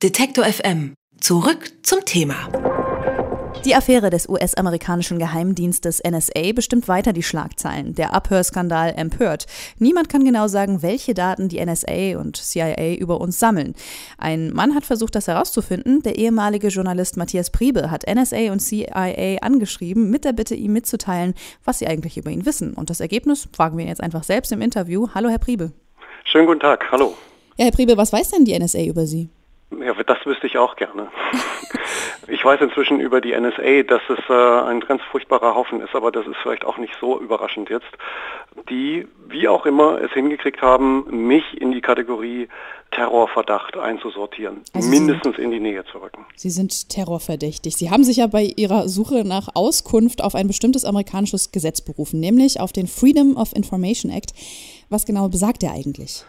Detektor FM. Zurück zum Thema. Die Affäre des US-amerikanischen Geheimdienstes NSA bestimmt weiter die Schlagzeilen. Der Abhörskandal empört. Niemand kann genau sagen, welche Daten die NSA und CIA über uns sammeln. Ein Mann hat versucht, das herauszufinden. Der ehemalige Journalist Matthias Priebe hat NSA und CIA angeschrieben, mit der Bitte, ihm mitzuteilen, was sie eigentlich über ihn wissen. Und das Ergebnis fragen wir ihn jetzt einfach selbst im Interview. Hallo, Herr Priebe. Schönen guten Tag. Hallo. Ja, Herr Priebe, was weiß denn die NSA über Sie? Ja, das wüsste ich auch gerne. Ich weiß inzwischen über die NSA, dass es äh, ein ganz furchtbarer Haufen ist, aber das ist vielleicht auch nicht so überraschend jetzt, die, wie auch immer, es hingekriegt haben, mich in die Kategorie Terrorverdacht einzusortieren, also mindestens in die Nähe zu rücken. Sie sind terrorverdächtig. Sie haben sich ja bei Ihrer Suche nach Auskunft auf ein bestimmtes amerikanisches Gesetz berufen, nämlich auf den Freedom of Information Act. Was genau besagt der eigentlich?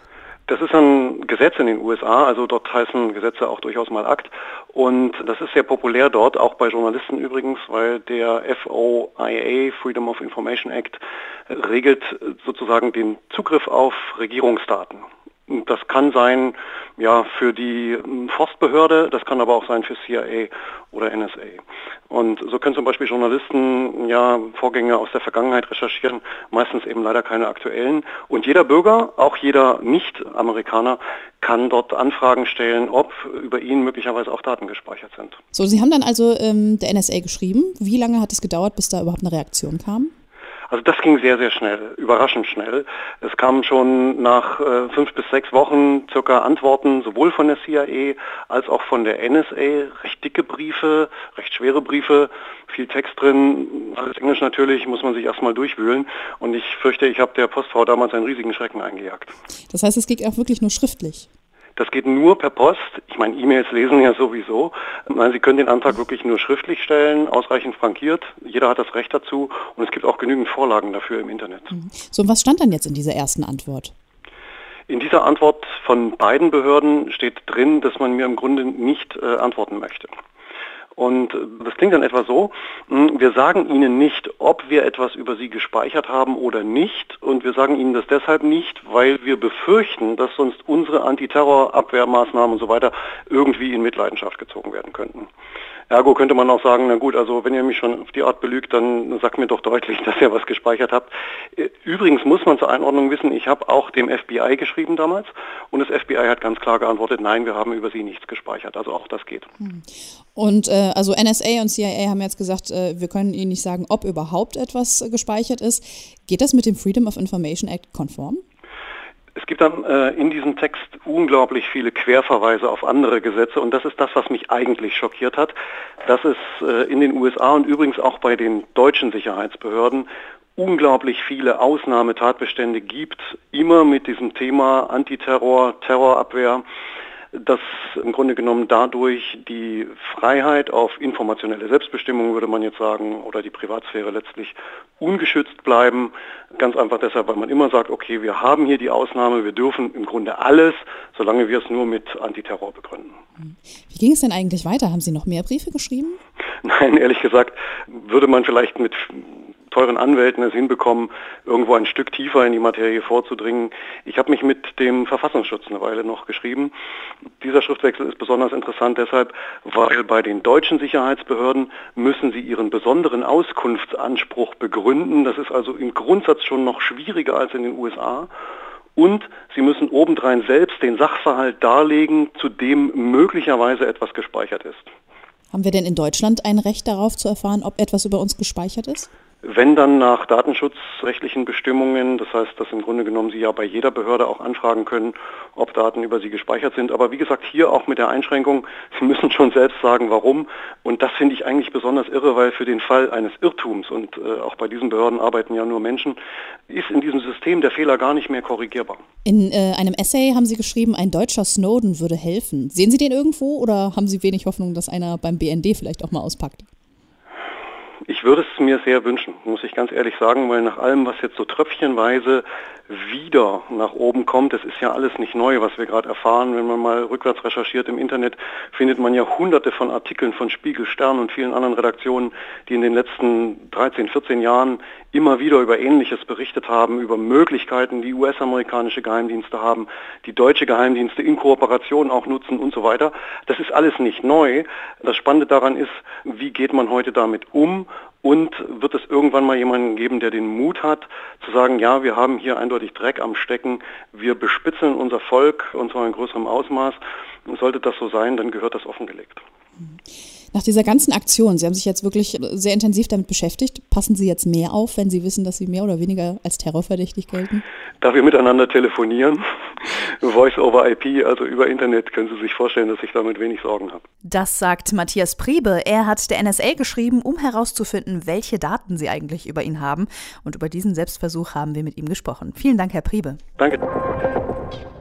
Das ist ein Gesetz in den USA, also dort heißen Gesetze auch durchaus mal Akt. Und das ist sehr populär dort, auch bei Journalisten übrigens, weil der FOIA, Freedom of Information Act, regelt sozusagen den Zugriff auf Regierungsdaten. Das kann sein ja, für die Forstbehörde, das kann aber auch sein für CIA oder NSA. Und so können zum Beispiel Journalisten ja Vorgänge aus der Vergangenheit recherchieren, meistens eben leider keine aktuellen. Und jeder Bürger, auch jeder Nicht-Amerikaner, kann dort Anfragen stellen, ob über ihn möglicherweise auch Daten gespeichert sind. So, Sie haben dann also ähm, der NSA geschrieben. Wie lange hat es gedauert, bis da überhaupt eine Reaktion kam? Also das ging sehr, sehr schnell, überraschend schnell. Es kamen schon nach äh, fünf bis sechs Wochen circa Antworten, sowohl von der CIA als auch von der NSA, recht dicke Briefe, recht schwere Briefe, viel Text drin, alles Englisch natürlich, muss man sich erstmal durchwühlen. Und ich fürchte, ich habe der Postfrau damals einen riesigen Schrecken eingejagt. Das heißt, es geht auch wirklich nur schriftlich? Das geht nur per Post. Ich meine, E-Mails lesen ja sowieso. Nein, Sie können den Antrag wirklich nur schriftlich stellen, ausreichend frankiert. Jeder hat das Recht dazu und es gibt auch genügend Vorlagen dafür im Internet. Mhm. So, und was stand dann jetzt in dieser ersten Antwort? In dieser Antwort von beiden Behörden steht drin, dass man mir im Grunde nicht äh, antworten möchte. Und das klingt dann etwa so, hm, wir sagen Ihnen nicht, ob wir etwas über Sie gespeichert haben oder nicht. Und wir sagen Ihnen das deshalb nicht, weil wir befürchten, dass sonst unsere Antiterrorabwehrmaßnahmen und so weiter irgendwie in Mitleidenschaft gezogen werden könnten. Ergo könnte man auch sagen, na gut, also wenn ihr mich schon auf die Art belügt, dann sagt mir doch deutlich, dass ihr was gespeichert habt. Äh, übrigens muss man zur Einordnung wissen, ich habe auch dem FBI geschrieben damals und das FBI hat ganz klar geantwortet, nein, wir haben über sie nichts gespeichert. Also auch das geht. Hm. Und äh, also NSA und CIA haben jetzt gesagt, äh, wir können Ihnen nicht sagen, ob überhaupt etwas gespeichert ist. Geht das mit dem Freedom of Information Act konform? Es gibt dann äh, in diesem Text unglaublich viele Querverweise auf andere Gesetze. Und das ist das, was mich eigentlich schockiert hat, dass es äh, in den USA und übrigens auch bei den deutschen Sicherheitsbehörden unglaublich viele Ausnahmetatbestände gibt, immer mit diesem Thema Antiterror, Terrorabwehr dass im Grunde genommen dadurch die Freiheit auf informationelle Selbstbestimmung, würde man jetzt sagen, oder die Privatsphäre letztlich ungeschützt bleiben. Ganz einfach deshalb, weil man immer sagt, okay, wir haben hier die Ausnahme, wir dürfen im Grunde alles, solange wir es nur mit Antiterror begründen. Wie ging es denn eigentlich weiter? Haben Sie noch mehr Briefe geschrieben? Nein, ehrlich gesagt, würde man vielleicht mit teuren Anwälten es hinbekommen, irgendwo ein Stück tiefer in die Materie vorzudringen. Ich habe mich mit dem Verfassungsschutz eine Weile noch geschrieben. Dieser Schriftwechsel ist besonders interessant deshalb, weil bei den deutschen Sicherheitsbehörden müssen sie ihren besonderen Auskunftsanspruch begründen. Das ist also im Grundsatz schon noch schwieriger als in den USA. Und sie müssen obendrein selbst den Sachverhalt darlegen, zu dem möglicherweise etwas gespeichert ist. Haben wir denn in Deutschland ein Recht darauf zu erfahren, ob etwas über uns gespeichert ist? Wenn dann nach datenschutzrechtlichen Bestimmungen, das heißt, dass im Grunde genommen Sie ja bei jeder Behörde auch anfragen können, ob Daten über Sie gespeichert sind. Aber wie gesagt, hier auch mit der Einschränkung, Sie müssen schon selbst sagen, warum. Und das finde ich eigentlich besonders irre, weil für den Fall eines Irrtums, und äh, auch bei diesen Behörden arbeiten ja nur Menschen, ist in diesem System der Fehler gar nicht mehr korrigierbar. In äh, einem Essay haben Sie geschrieben, ein deutscher Snowden würde helfen. Sehen Sie den irgendwo oder haben Sie wenig Hoffnung, dass einer beim BND vielleicht auch mal auspackt? Ich würde es mir sehr wünschen, muss ich ganz ehrlich sagen, weil nach allem, was jetzt so tröpfchenweise wieder nach oben kommt, das ist ja alles nicht neu, was wir gerade erfahren. Wenn man mal rückwärts recherchiert im Internet, findet man ja hunderte von Artikeln von Spiegel, Stern und vielen anderen Redaktionen, die in den letzten 13, 14 Jahren immer wieder über Ähnliches berichtet haben, über Möglichkeiten, die US-amerikanische Geheimdienste haben, die deutsche Geheimdienste in Kooperation auch nutzen und so weiter. Das ist alles nicht neu. Das Spannende daran ist, wie geht man heute damit um und wird es irgendwann mal jemanden geben, der den Mut hat, zu sagen, ja, wir haben hier eindeutig Dreck am Stecken, wir bespitzeln unser Volk und zwar in größerem Ausmaß. Sollte das so sein, dann gehört das offengelegt. Nach dieser ganzen Aktion, Sie haben sich jetzt wirklich sehr intensiv damit beschäftigt, passen Sie jetzt mehr auf, wenn Sie wissen, dass Sie mehr oder weniger als terrorverdächtig gelten? Da wir miteinander telefonieren, Voice over IP, also über Internet, können Sie sich vorstellen, dass ich damit wenig Sorgen habe. Das sagt Matthias Priebe. Er hat der NSA geschrieben, um herauszufinden, welche Daten sie eigentlich über ihn haben. Und über diesen Selbstversuch haben wir mit ihm gesprochen. Vielen Dank, Herr Priebe. Danke.